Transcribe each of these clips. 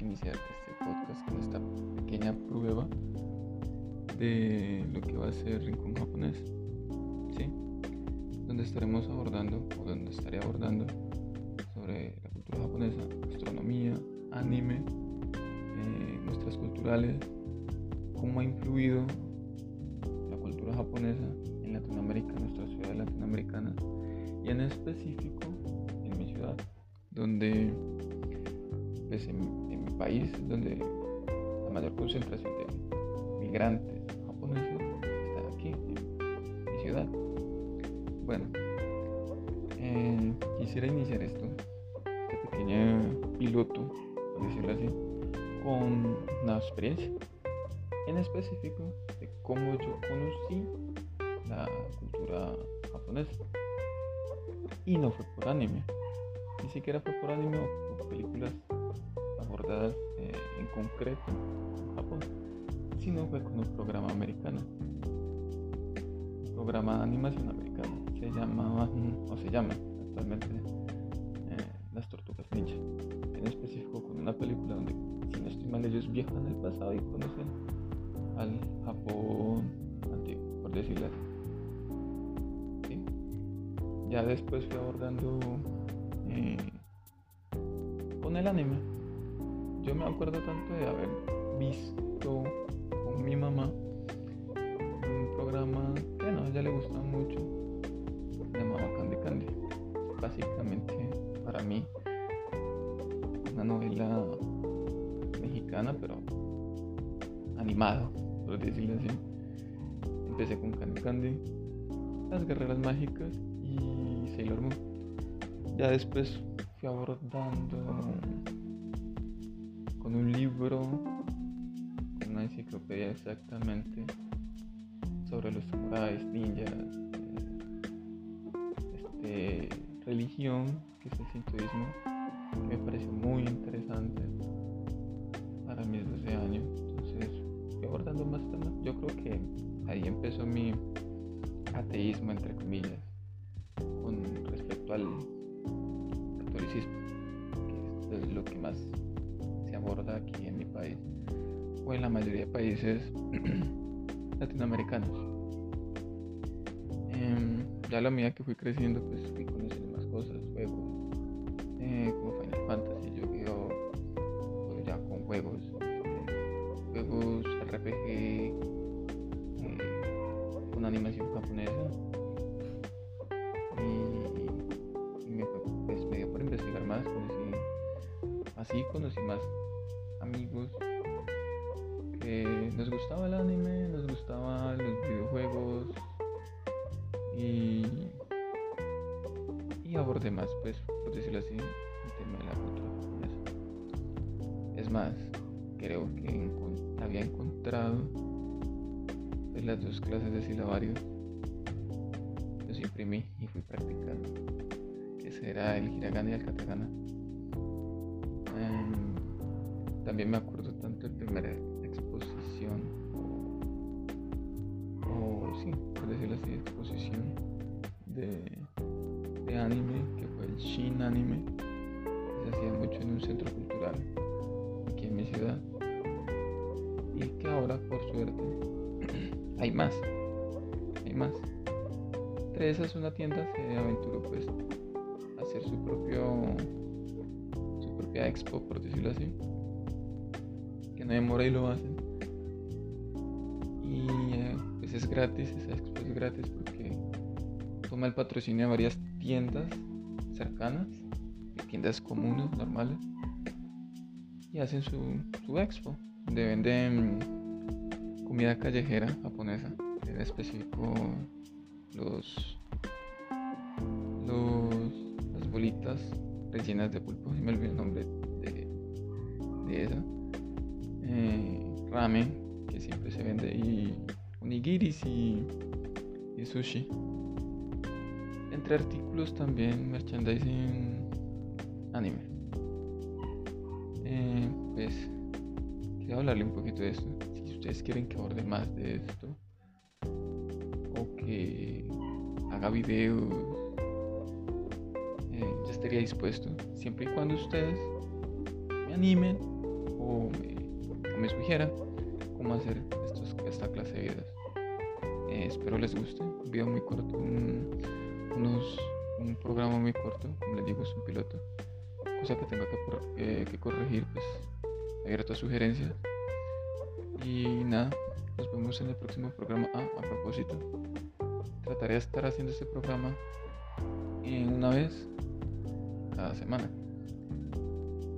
iniciar este podcast con esta pequeña prueba de lo que va a ser Rincón Japonés, ¿sí? Donde estaremos abordando, o donde estaré abordando sobre la cultura japonesa, astronomía, anime, eh, nuestras culturales, cómo ha influido la cultura japonesa en Latinoamérica, nuestra ciudad latinoamericana, y en específico en mi ciudad, donde en, mi país, donde la mayor concentración de migrantes japoneses está aquí, en mi ciudad. Bueno, eh, quisiera iniciar esto, este pequeño piloto, por decirlo así, con una experiencia en específico de cómo yo conocí la cultura japonesa. Y no fue por anime, ni siquiera fue por anime o por películas abordadas eh, en concreto en Japón, sino fue con un programa americano, programa de animación americano. Se llamaba, o se llama actualmente, eh, Las Tortugas Ninja. En específico con una película donde, si no estoy mal, ellos viajan al pasado y conocen al Japón antiguo, por decirlo así. Ya después fui abordando eh, con el anime. Yo me acuerdo tanto de haber visto con mi mamá un programa que no, a ella le gustaba mucho, se llamaba Candy Candy. Básicamente, para mí, una novela mexicana, pero animado, por decirlo así. Empecé con Candy Candy, Las Guerreras Mágicas y Sailor Moon. Ya después fui abordando un libro, una enciclopedia exactamente sobre los samuráis, ninjas, este, religión, que es el sintoísmo, que me pareció muy interesante para mis 12 años. Entonces fui abordando más temas. Yo creo que ahí empezó mi ateísmo, entre comillas, con respecto al catolicismo, que es lo que más aborda aquí en mi país, o en la mayoría de países latinoamericanos. Eh, ya la medida que fui creciendo, pues fui conociendo más cosas, juegos, eh, como Final Fantasy, yo veo pues, ya con juegos, juegos RPG, eh, con animación japonesa. Así conocí más amigos que nos gustaba el anime, nos gustaban los videojuegos y, y abordé más, pues, por decirlo así, el tema de la cultura. Es más, creo que había encontrado pues, las dos clases de silabario. Los imprimí y fui practicando. Que será el hiragana y el katakana. Em, también me acuerdo tanto de primera exposición o sí, por decirlo así, exposición de, de anime que fue el Shin Anime que se hacía mucho en un centro cultural aquí en mi ciudad y que ahora por suerte hay más hay más. Entre esas una tienda se aventuró pues a hacer su propio su propia expo por decirlo así que no demora y lo hacen. Y eh, pues es gratis esa expo es gratis porque toma el patrocinio de varias tiendas cercanas tiendas comunes normales y hacen su, su expo donde venden comida callejera japonesa en específico los los las bolitas rellenas de pulpo me olvidé ramen que siempre se vende y onigiris y, sushi. Entre artículos también merchandising anime. Eh, pues quería hablarle un poquito de esto. Si ustedes quieren que aborde más de esto o que haga videos eh, yo estaría dispuesto. Siempre y cuando ustedes me animen o me, me sugiera cómo hacer esta clase de videos. Eh, espero les guste. Un video muy corto, un, unos, un programa muy corto, como les digo, es un piloto. Cosa que tenga que, que corregir, pues abierto a sugerencias. Y nada, nos vemos en el próximo programa. Ah, a propósito, trataré de estar haciendo este programa en una vez cada semana.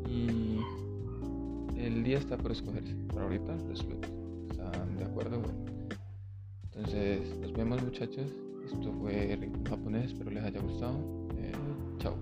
Y el día está por escogerse. Por ahorita los están de acuerdo. Entonces, nos vemos muchachos. Esto fue Rincón Japonés. Espero les haya gustado. Eh, chao.